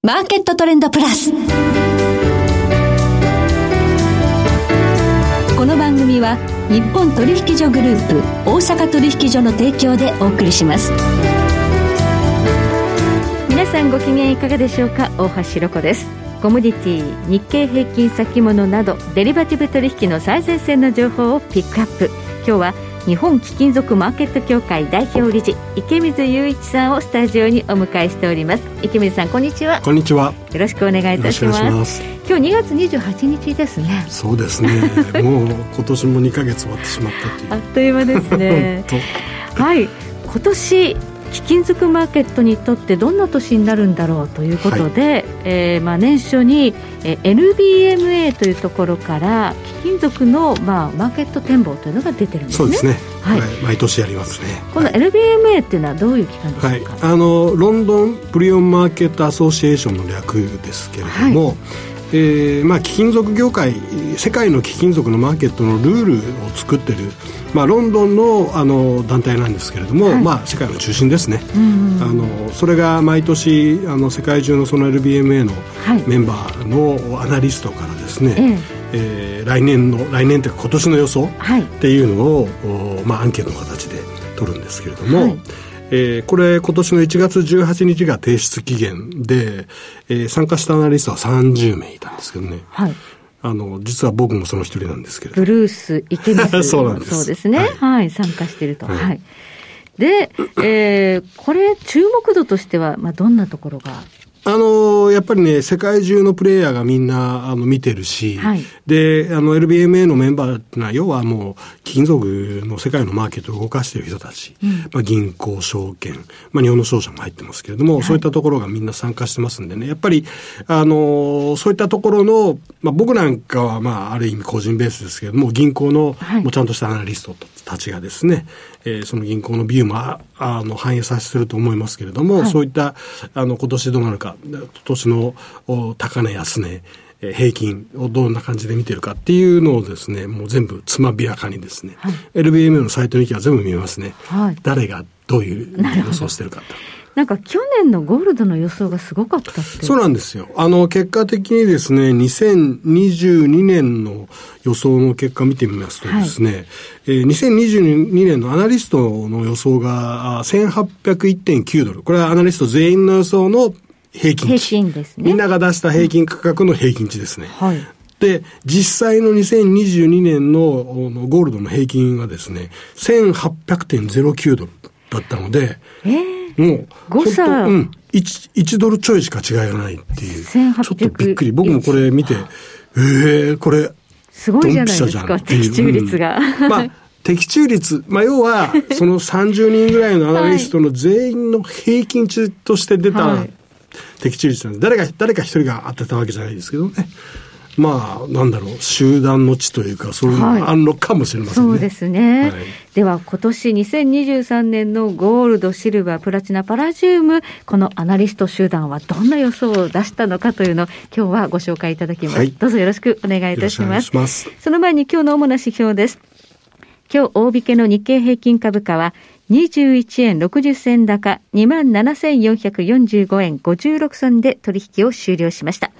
マーケットトレンドプラス。この番組は日本取引所グループ大阪取引所の提供でお送りします。皆さんご機嫌いかがでしょうか？大橋ろ子です。コモディティ、日経平均先物などデリバティブ取引の最前線の情報をピックアップ。今日は日本貴金属マーケット協会代表理事池水雄一さんをスタジオにお迎えしております。池水さんこんにちは。こんにちは。よろしくお願いいたします。今日2月28日ですね。そうですね。もう今年も2か月終わってしまったという。あっという間ですね。はい。今年貴金属マーケットにとってどんな年になるんだろうということで、はい、えー、まあ、年初に、えー、NBMA というところから貴金属の、まあ、マーケット展望というのが出てるんですね。そうですね。はい、毎年やりますね。この NBMA っていうのはどういう機関ですか、はい、あのロンドンプリオンマーケットアソシエーションの略ですけれども、はいえーまあ、貴金属業界世界の貴金属のマーケットのルールを作ってる、まあ、ロンドンのあの団体なんですけれども、はい、まあ、世界の中心ですね、あのそれが毎年あの世界中のその LBMA のメンバーのアナリストからですね、はい、えー、来年の来年というか今年の予想っていうのを、はい、まあ、アンケートの形で取るんですけれども、はいえー、これ今年の1月18日が提出期限で、えー、参加したアナリストは30名いたんですけどね。はい。あの、実は僕もその一人なんですけれど。ブルース、池水 そうなんです。そうですね。はい、はい、参加していると。はい、はい。で、えー、これ、注目度としては、まあ、どんなところがあの、やっぱりね、世界中のプレイヤーがみんな、あの、見てるし、はい、で、あの、LBMA のメンバーっていうのは、要はもう、金属の世界のマーケットを動かしている人たち、うん、まあ、銀行、証券、まあ、日本の商社も入ってますけれども、はい、そういったところがみんな参加してますんでね、やっぱり、あの、そういったところの、まあ、僕なんかは、まあ、ある意味個人ベースですけれども、銀行の、もうちゃんとしたアナリストたちがですね、えー、その銀行のビューもああの反映させてると思いますけれども、はい、そういったあの今年どうなるか今年の高値安値平均をどんな感じで見てるかっていうのをですね、もう全部つまびらかにですね、はい、LBMA のサイトに行けば全部見えますね。はい、誰がどういう予想してるかと。なんか去年のゴールドの予想がすごかったってそうなんですよ。あの、結果的にですね、2022年の予想の結果見てみますとですね、はい、えー、2022年のアナリストの予想が1801.9ドル。これはアナリスト全員の予想の平均値。平均ですね。みんなが出した平均価格の平均値ですね。はい。で、実際の2022年のゴールドの平均はですね、1800.09ドルだったので、えーもう、誤差、うん、1、1ドルちょいしか違いがないっていう。ちょっとびっくり。僕もこれ見て、ええー、これ、すごいじゃないですか、的中率が。うん、まあ、的中率、まあ、要は、その30人ぐらいのアナリストの全員の平均値として出た的中率なんです。誰か、誰か一人が当てたわけじゃないですけどね。まあ、なんだろう、集団の地というか、そういうのがあるのかもしれませんね。はい、そうですね。はい、では、今年2023年のゴールド、シルバー、プラチナ、パラジウム、このアナリスト集団はどんな予想を出したのかというのを、今日はご紹介いただきます。はい、どうぞよろしくお願いいたします。ますその前に今日の主な指標です。今日、大引けの日経平均株価は、21円60銭高、27,445円56銭で取引を終了しました。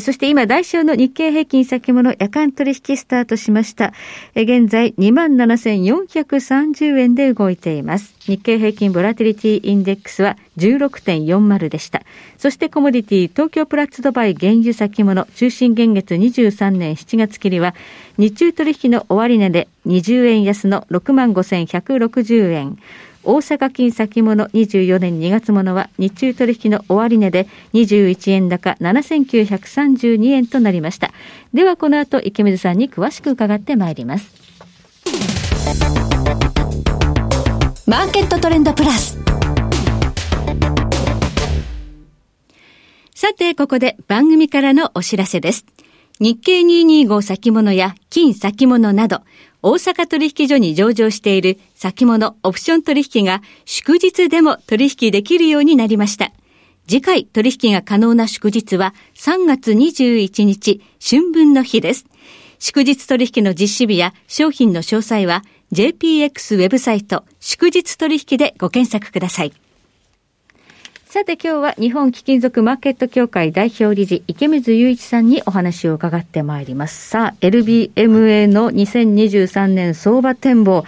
そして今、代償の日経平均先物夜間取引スタートしました。現在、27,430円で動いています。日経平均ボラティリティインデックスは16.40でした。そしてコモディティ東京プラッツドバイ原油先物中心現月23年7月切りは日中取引の終値で20円安の65,160円。大阪金先物24年2月ものは日中取引の終値で21円高7932円となりました。ではこの後池水さんに詳しく伺ってまいります。マーケットトレンドプラス。さて、ここで番組からのお知らせです。日経225先物や金先物など、大阪取引所に上場している先物オプション取引が祝日でも取引できるようになりました。次回取引が可能な祝日は3月21日春分の日です。祝日取引の実施日や商品の詳細は JPX ウェブサイト祝日取引でご検索ください。さて今日は日本貴金属マーケット協会代表理事池水雄一さんにお話を伺ってまいります。さあ、LBMA の2023年相場展望。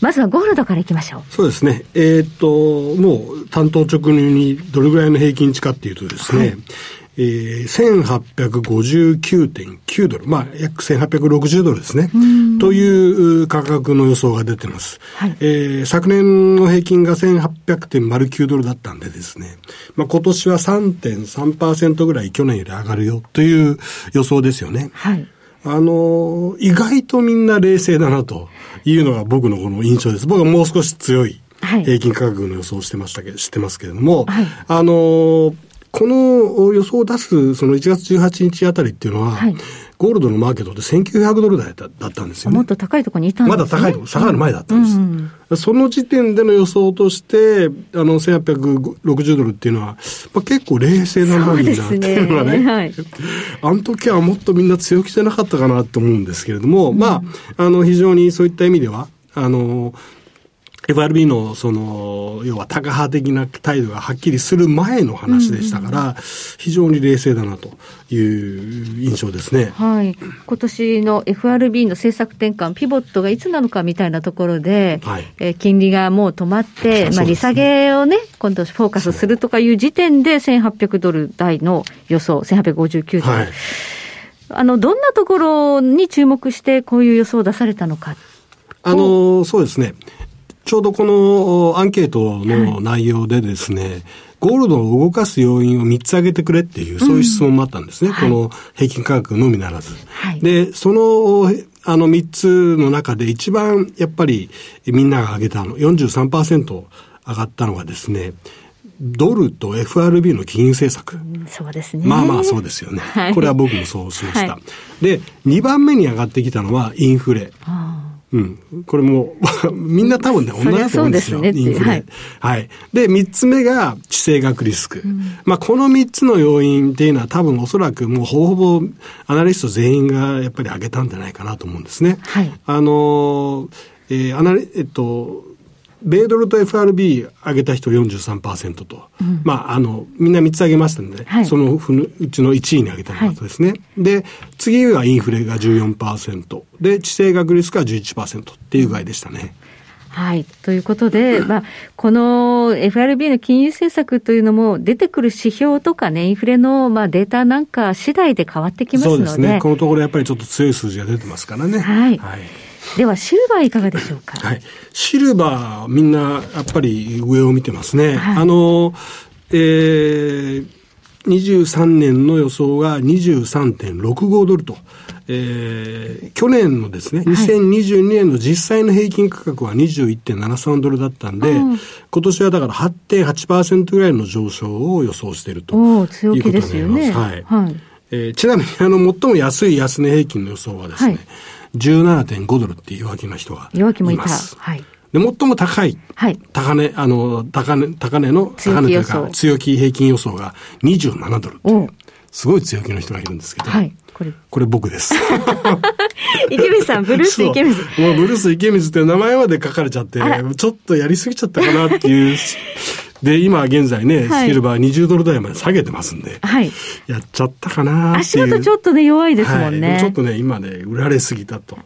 まずはゴールドからいきましょう。そうですね。えー、っと、もう担当直入にどれぐらいの平均値かっていうとですね、はいえー、1859.9ドル、まあ、約1860ドルですね。という価格の予想が出てます。はい、えー、昨年の平均が1800.09ドルだったんでですね、まあ、今年は3.3%ぐらい去年より上がるよという予想ですよね。はい。あの、意外とみんな冷静だなというのが僕のこの印象です。僕はもう少し強い平均価格の予想をしてましたけど、知ってますけれども、はい、あの、この予想を出す、その1月18日あたりっていうのは、はい、ゴールドのマーケットで1900ドル台だったんですよね。もっと高いところにいたんですね。まだ高いところ、下がる前だったんです。うんうん、その時点での予想として、あの、1860ドルっていうのは、まあ、結構冷静なのになっていうのはね、はい、あの時はもっとみんな強気じゃなかったかなと思うんですけれども、うん、まあ、あの、非常にそういった意味では、あの、FRB のその、要はタカ派的な態度がはっきりする前の話でしたから、非常に冷静だなという印象ですね。はい。今年の FRB の政策転換、ピボットがいつなのかみたいなところで、はい、え金利がもう止まって、まあ利下げをね、今度フォーカスするとかいう時点で1800ドル台の予想、1859ドル。はい、あの、どんなところに注目してこういう予想を出されたのか。あの、そうですね。ちょうどこのアンケートの内容でですね、はい、ゴールドを動かす要因を3つ挙げてくれっていう、そういう質問もあったんですね。うん、この平均価格のみならず。はい、で、その、あの3つの中で一番やっぱりみんなが挙げたの、43%上がったのがですね、ドルと FRB の金融政策。そうですね。まあまあそうですよね。はい、これは僕もそうしました。はい、で、2番目に上がってきたのはインフレ。うん。これも、みんな多分ね、同じだと思うんですよ。すね、インフレ、はい。はい。で、三つ目が地政学リスク。うん、まあ、この三つの要因っていうのは多分おそらくもうほぼほぼアナリスト全員がやっぱり挙げたんじゃないかなと思うんですね。はい。あの、えー、アナリ、えっと、米ドルと FRB 上げた人43%と、うん、まあ、あの、みんな3つ上げましたので、はい、そのうちの1位に上げたのですね。はい、で、次はインフレが14%、で、地政学リスクが11%っていう具合でしたね。はい。ということで、まあ、この FRB の金融政策というのも出てくる指標とかね、インフレのまあデータなんか次第で変わってきますので。そうですね。このところやっぱりちょっと強い数字が出てますからね。はい、はいでは、シルバーいかがでしょうか？はい。シルバー、みんな、やっぱり上を見てますね。はい、あの、えー、23年の予想が23.65ドルと、えー、去年のですね、2022年の実際の平均価格は21.73ドルだったんで、今年はだから8.8%ぐらいの上昇を予想しているということになります。すね、はい。はい、えー、ちなみに、あの、最も安い安値平均の予想はですね、はい17.5ドルっていう弱気な人がいます。もいた。はい。で、最も高い、はい、高値、あの、高値、高値の、高値というか、強気平均予想が27ドルすごい強気の人がいるんですけど、はい、これ、これ僕です。池水さん、ブルース 池水。もうブルース池水って名前まで書かれちゃって、ちょっとやりすぎちゃったかなっていう。で、今現在ね、はい、シルバー20ドル台まで下げてますんで、はい、やっちゃったかな足元ちょっとね、弱いですもんね。はい、ちょっとね、今ね、売られすぎたと、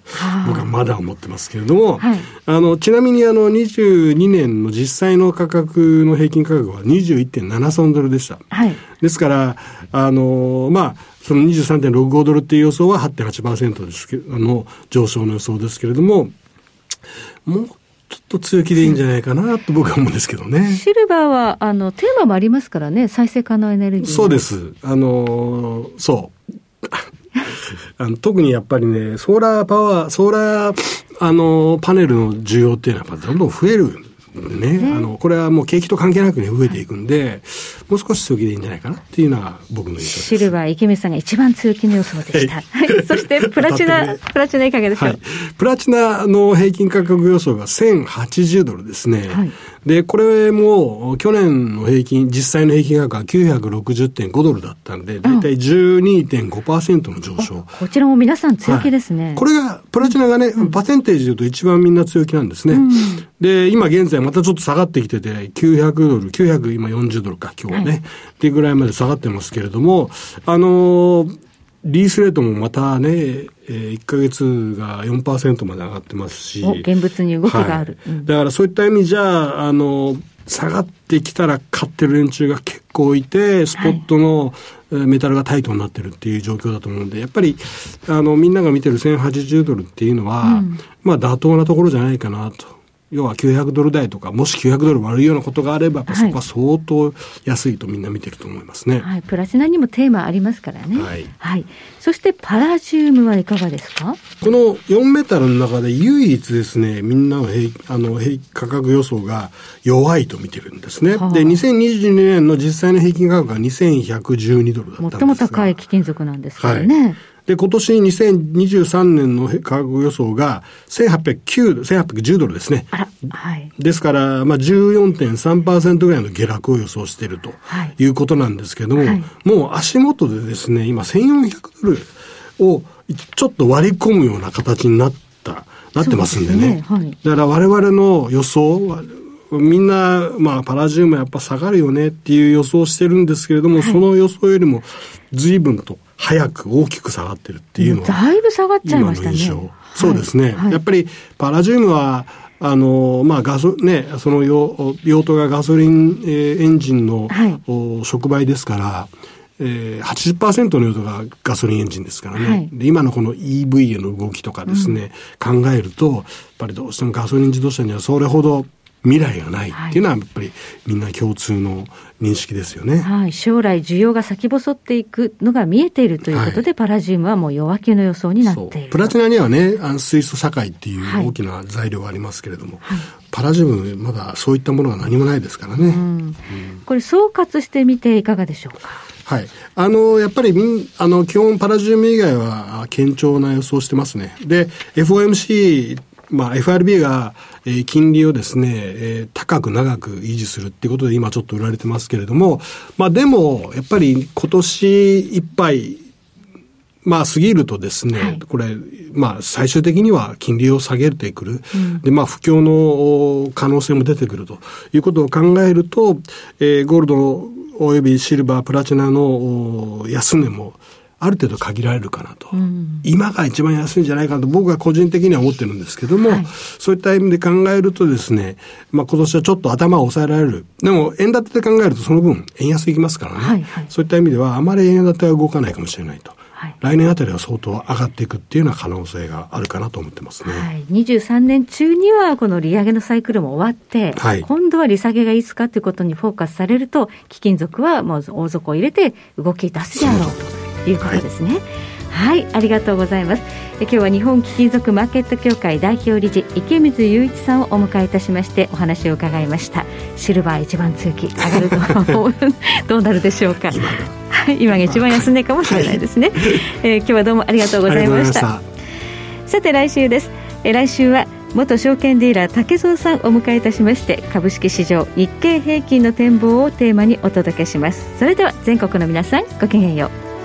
僕はまだ思ってますけれども、はい、あの、ちなみにあの、22年の実際の価格の平均価格は21.73ドルでした。はい、ですから、あの、まあ、その23.65ドルっていう予想は8.8%ですけど、あの、上昇の予想ですけれども、もうちょっと強気でいいんじゃないかなと僕は思うんですけどね。シルバーは、あの、テーマもありますからね、再生可能エネルギー。そうです。あの、そう。あの特にやっぱりね、ソーラーパワー、ソーラー、あの、パネルの需要っていうのはやっぱどんどん増えるね、ね、あの、これはもう景気と関係なくね、増えていくんで、もう少し強気でいいんじゃないかなっていうのが僕の印象です。シルバー池水さんが一番強気の予想でした。はい、そしてプラチナ、プラチナいかがでしょう、はい、プラチナの平均価格予想が1080ドルですね。はい、で、これも去年の平均、実際の平均価格は960.5ドルだったんで、だいたい12.5%の上昇。こちらも皆さん強気ですね。これが、プラチナがね、うん、パーセンテージでいうと一番みんな強気なんですね。うん、で、今現在はまたちょっと下がってきてて、900ドル、900今40ドルか、今日はね、はい、っていうぐらいまで下がってますけれども、あのー、リースレートもまたね、えー、1か月が4%まで上がってますし。現物に動きがある、はい。だからそういった意味じゃ、あの、下がってきたら買ってる連中が結構いて、スポットのメタルがタイトになってるっていう状況だと思うんで、やっぱり、あの、みんなが見てる1080ドルっていうのは、うん、まあ妥当なところじゃないかなと。要は900ドル台とか、もし900ドル割るようなことがあれば、そこは相当安いとみんな見てると思いますね。はい、プラチナにもテーマありますからね。はい。はい。そしてパラジウムはいかがですか？この4メタルの中で唯一ですね、みんなの平あの平価格予想が弱いと見てるんですね。はあ、で、2022年の実際の平均価格が2112ドルだったんですが最も高い貴金属なんですからね。はいで、今年2023年の価格予想が1809、1810ドルですね。はい。ですから、まあ14.3%ぐらいの下落を予想しているということなんですけども、はい、もう足元でですね、今1400ドルをちょっと割り込むような形になった、なってますんでね。でねはい、だから我々の予想、みんな、まあ、パラジウムやっぱ下がるよねっていう予想してるんですけれども、はい、その予想よりも随分と早く大きく下がってるっていうのは。だいぶ下がっちゃいましたね。そうですね、はい、やっぱりパラジウムは、あの、まあ、ガソ、ね、その用用途がガソリン、えー、エンジンの、はい、触媒ですから、えー、80%の用途がガソリンエンジンですからね、はい、で今のこの EV への動きとかですね、うん、考えると、やっぱりどうしてもガソリン自動車にはそれほど未来がないっていうのはやっぱりみんな共通の認識ですよね。はい。将来需要が先細っていくのが見えているということで、はい、パラジウムはもう弱気の予想になっている。プラチナにはね、あの水素社会っていう大きな材料がありますけれども、はい、パラジウムまだそういったものが何もないですからね。うん、これ総括してみていかがでしょうか？はい。あの、やっぱりみん、あの、基本パラジウム以外は堅調な予想してますね。で、FOMC まあ、FRB が、えー、金利をですね、えー、高く長く維持するっていうことで今ちょっと売られてますけれども、まあでも、やっぱり今年いっぱい、まあ過ぎるとですね、はい、これ、まあ最終的には金利を下げてくる。うん、で、まあ不況の可能性も出てくるということを考えると、えー、ゴールドおよびシルバー、プラチナの安値もある程度限られるかなと、うん、今が一番安いんじゃないかなと僕は個人的には思ってるんですけども、はい、そういった意味で考えるとですね、まあ今年はちょっと頭を抑えられる。でも円建てで考えるとその分円安いきますからね、はいはい、そういった意味ではあまり円建ては動かないかもしれないと。はい、来年あたりは相当上がっていくっていうような可能性があるかなと思ってますね。はい、23年中にはこの利上げのサイクルも終わって、はい、今度は利下げがいつかということにフォーカスされると、貴金属はもう大底を入れて動き出すであろうと。いうことですね。はい、はい、ありがとうございます。今日は日本貴金属マーケット協会代表理事池水雄一さんをお迎えいたしましてお話を伺いました。シルバー一番通期上がるとどうなるでしょうか。はい、今が一番安値かもしれないですね。えー、今日はどうもありがとうございました。さて来週です。えー、来週は元証券ディーラー竹蔵さんをお迎えいたしまして株式市場日経平均の展望をテーマにお届けしますそれでは全国の皆さんごきげんよう